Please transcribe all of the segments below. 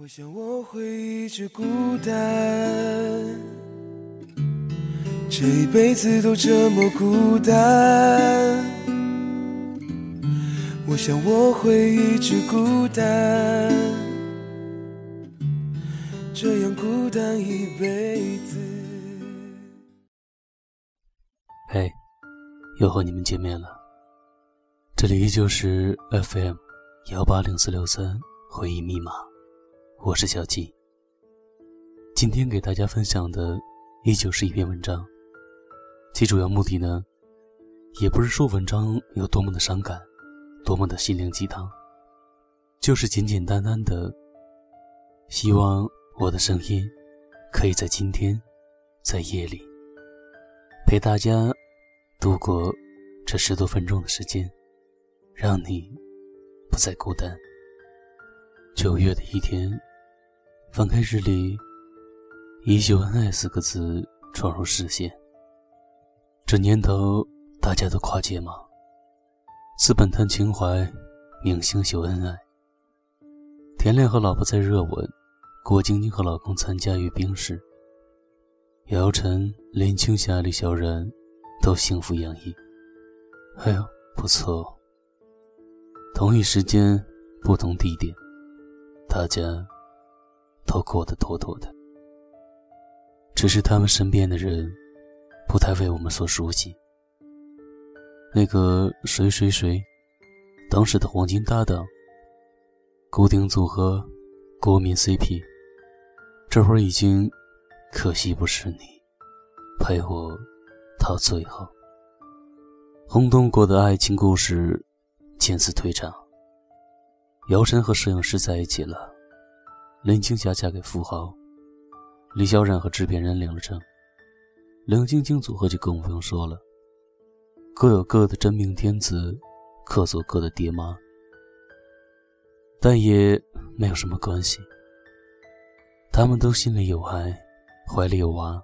我想我会一直孤单，这一辈子都这么孤单。我想我会一直孤单，这样孤单一辈子。嘿，又和你们见面了。这里依旧是 FM 幺八零四六三回忆密码，我是小七。今天给大家分享的依旧是一篇文章，其主要目的呢，也不是说文章有多么的伤感。多么的心灵鸡汤，就是简简单单的，希望我的声音可以在今天，在夜里陪大家度过这十多分钟的时间，让你不再孤单。九月的一天，翻开日历，依旧恩爱四个字闯入视线。这年头，大家都跨界吗？资本谈情怀，明星秀恩爱。田亮和老婆在热吻，郭晶晶和老公参加阅兵式。姚晨、林青霞、李小然都幸福洋溢。哎呦，不错。同一时间，不同地点，大家都过得妥妥的。只是他们身边的人，不太为我们所熟悉。那个谁谁谁，当时的黄金搭档，固定组合，国民 CP，这会儿已经，可惜不是你，陪我到最后。轰动过的爱情故事，渐次退场。姚晨和摄影师在一起了，林青霞嫁给富豪，李小冉和制片人领了证，梁晶晶组合就更不用说了。各有各的真命天子，各做各的爹妈，但也没有什么关系。他们都心里有爱，怀里有娃，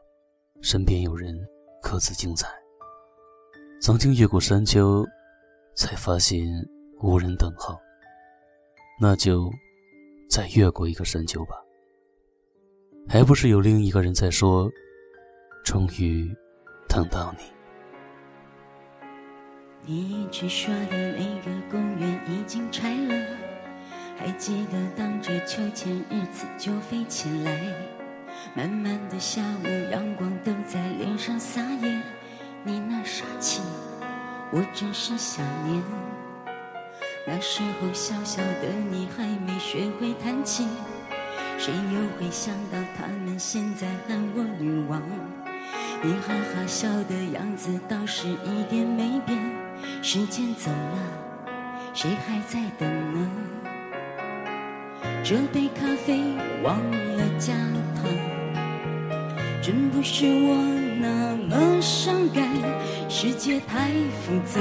身边有人，各自精彩。曾经越过山丘，才发现无人等候，那就再越过一个山丘吧。还不是有另一个人在说：“终于等到你。”你去说的那个公园已经拆了，还记得荡着秋千日子就飞起来。慢慢的下午，阳光都在脸上撒野，你那傻气，我真是想念。那时候小小的你还没学会弹琴，谁又会想到他们现在喊我女王？你哈哈笑的样子倒是一点没变。时间走了，谁还在等呢？这杯咖啡忘了加糖，真不是我那么伤感。世界太复杂，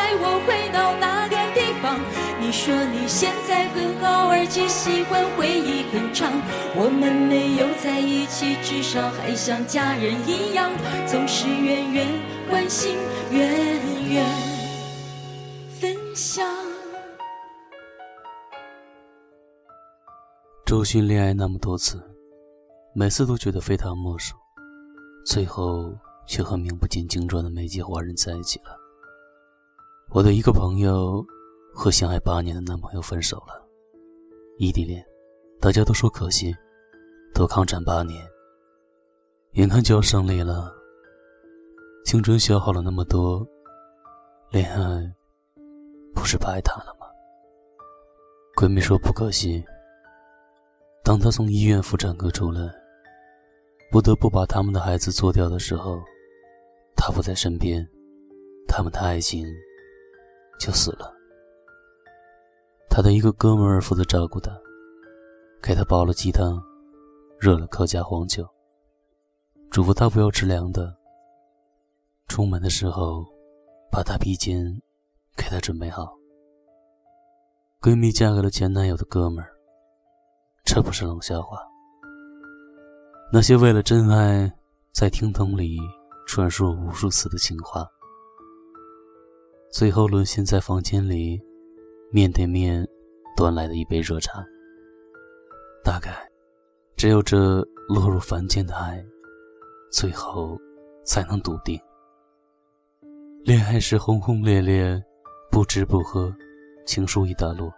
说你现在很好，而且喜欢回忆很长。我们没有在一起，至少还像家人一样，总是远远关心，远远。周迅恋爱那么多次，每次都觉得非他莫属，最后却和名不见经传的美籍华人在一起了。我的一个朋友和相爱八年的男朋友分手了，异地恋，大家都说可惜，都抗战八年，眼看就要胜利了，青春消耗了那么多，恋爱。不是白谈了吗？闺蜜说不可惜。当她从医院妇产科出来，不得不把他们的孩子做掉的时候，她不在身边，他们的爱情就死了。她的一个哥们儿负责照顾她，给她煲了鸡汤，热了客家黄酒，嘱咐她不要吃凉的。出门的时候，把大披肩给她准备好。闺蜜嫁给了前男友的哥们儿，这不是冷笑话。那些为了真爱在听筒里传说无数次的情话，最后沦陷在房间里面对面端来的一杯热茶。大概，只有这落入凡间的爱，最后才能笃定。恋爱时轰轰烈烈，不吃不喝，情书一大摞。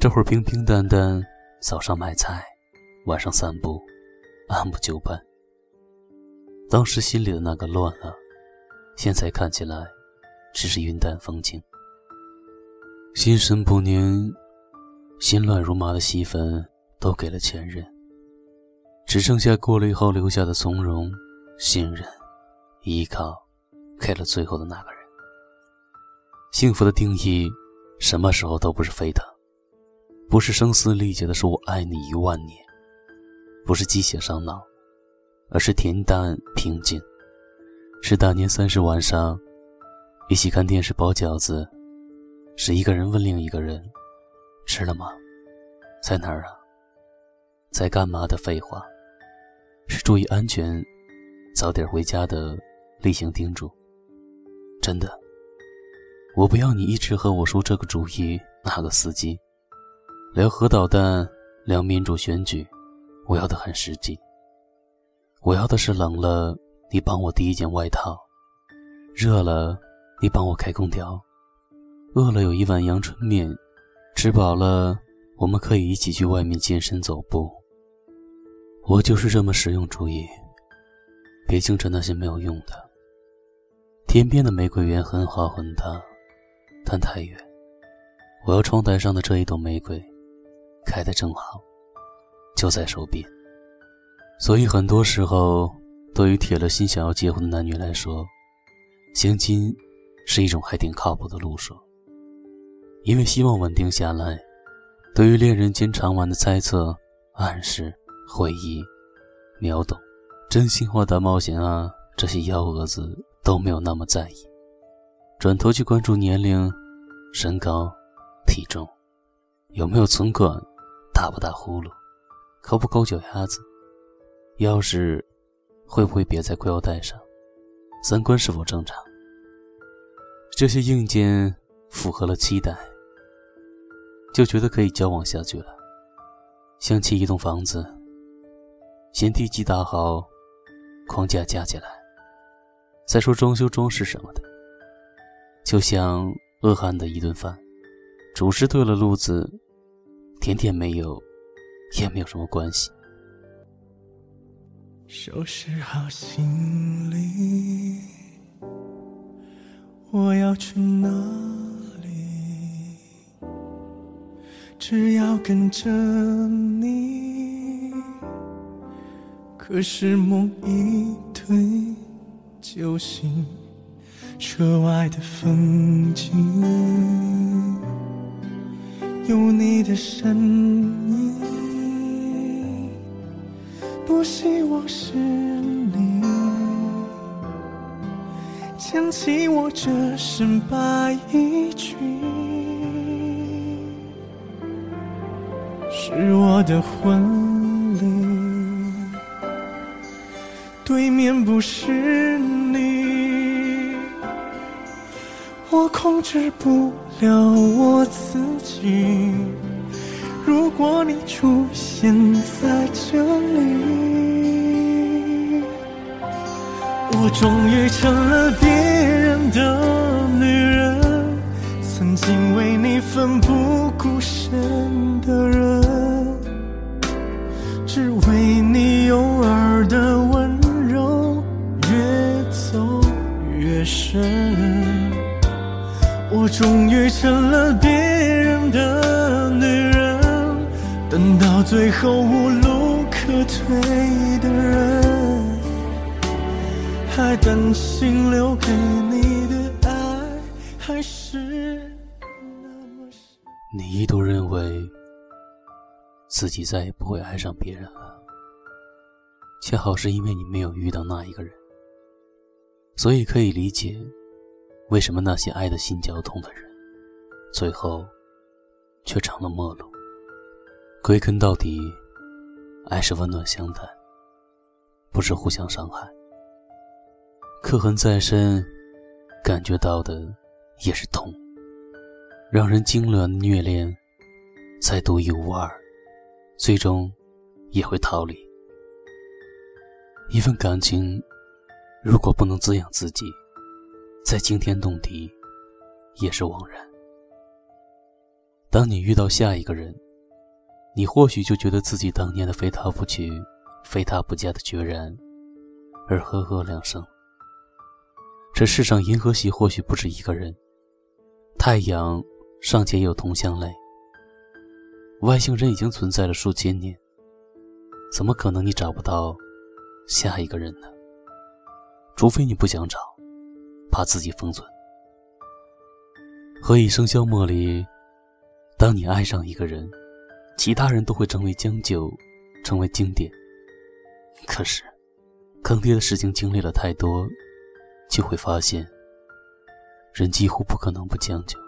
这会儿平平淡淡，早上买菜，晚上散步，按部就班。当时心里的那个乱了，现在看起来只是云淡风轻。心神不宁。心乱如麻的戏份都给了前任，只剩下过了以后留下的从容、信任、依靠，给了最后的那个人。幸福的定义，什么时候都不是沸腾，不是声嘶力竭的说“我爱你一万年”，不是鸡血上脑，而是恬淡平静。是大年三十晚上，一起看电视包饺子，是一个人问另一个人。吃了吗？在哪儿啊？在干嘛的废话？是注意安全，早点回家的例行叮嘱。真的，我不要你一直和我说这个主意那个司机，聊核导弹，聊民主选举。我要的很实际。我要的是冷了你帮我递一件外套，热了你帮我开空调，饿了有一碗阳春面。吃饱了，我们可以一起去外面健身走步。我就是这么实用主义，别净扯那些没有用的。天边的玫瑰园很好很大，但太远。我要窗台上的这一朵玫瑰，开得正好，就在手边。所以很多时候，对于铁了心想要结婚的男女来说，相亲是一种还挺靠谱的路数。因为希望稳定下来，对于恋人间常玩的猜测、暗示、回忆、秒懂、真心话大冒险啊，这些幺蛾子都没有那么在意，转头去关注年龄、身高、体重，有没有存款，打不打呼噜，抠不抠脚丫子，钥匙会不会别在裤腰带上，三观是否正常，这些硬件符合了期待。就觉得可以交往下去了。想起一栋房子，先地基打好，框架架起来，再说装修装饰什么的。就像饿汉的一顿饭，主食对了路子，甜点没有，也没有什么关系。收拾好行李，我要去哪？只要跟着你，可是梦一推就醒，车外的风景，有你的身影，多希望是你，牵起我这身白衣裙。是我的婚礼，对面不是你，我控制不了我自己。如果你出现在这里，我终于成了别人的女人，曾经为你奋不顾身的人。只为你诱饵的温柔越走越深，我终于成了别人的女人，等到最后无路可退的人，还担心留给你的爱还是那么深。你一度认为。自己再也不会爱上别人了。恰好是因为你没有遇到那一个人，所以可以理解，为什么那些爱的心绞痛的人，最后却成了陌路。归根到底，爱是温暖相待，不是互相伤害。刻痕再深，感觉到的也是痛。让人痉挛的虐恋，再独一无二，最终也会逃离。一份感情，如果不能滋养自己，再惊天动地，也是枉然。当你遇到下一个人，你或许就觉得自己当年的非他不娶、非他不嫁的决然，而呵呵两声。这世上银河系或许不止一个人，太阳。尚且有同乡泪，外星人已经存在了数千年，怎么可能你找不到下一个人呢？除非你不想找，怕自己封存。《何以笙箫默》里，当你爱上一个人，其他人都会成为将就，成为经典。可是，坑爹的事情经历了太多，就会发现，人几乎不可能不将就。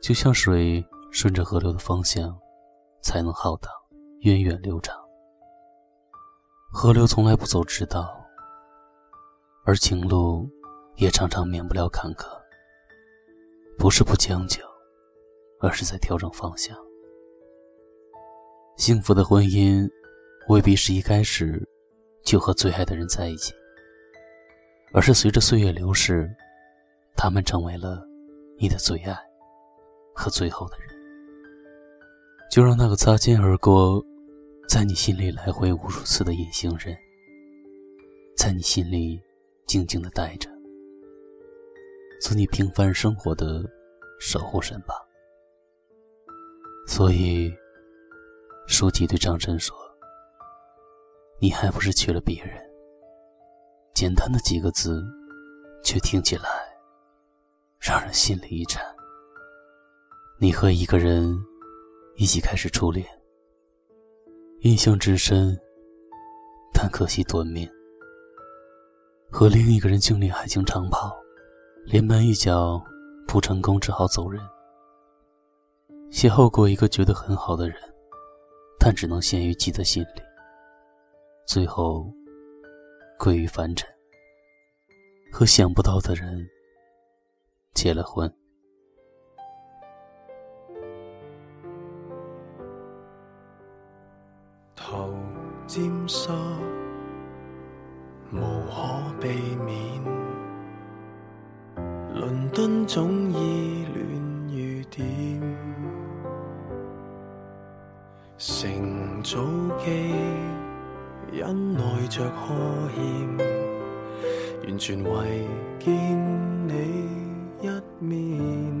就像水顺着河流的方向，才能浩荡、源远流长。河流从来不走直道，而情路也常常免不了坎坷。不是不将就，而是在调整方向。幸福的婚姻，未必是一开始就和最爱的人在一起，而是随着岁月流逝，他们成为了你的最爱。和最后的人，就让那个擦肩而过，在你心里来回无数次的隐形人，在你心里静静的待着，做你平凡生活的守护神吧。所以，书记对张晨说：“你还不是娶了别人？”简单的几个字，却听起来让人心里一颤。你和一个人一起开始初恋，印象之深，但可惜短命。和另一个人经历爱情长跑，连门一脚不成功，只好走人。邂逅过一个觉得很好的人，但只能限于记在心里。最后归于凡尘，和想不到的人结了婚。沾湿，无可避免。伦敦总依恋雨点，乘早机因内着呵欠，完全为见你一面，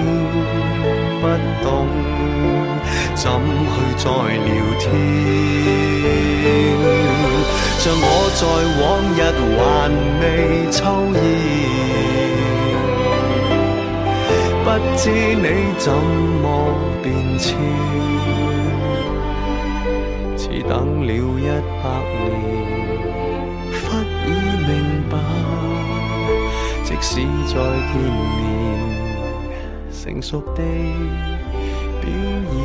怎去再聊天。像我在往日还未抽烟，不知你怎么变迁。等了一百年，忽已明白，即使再见面，成熟地表演，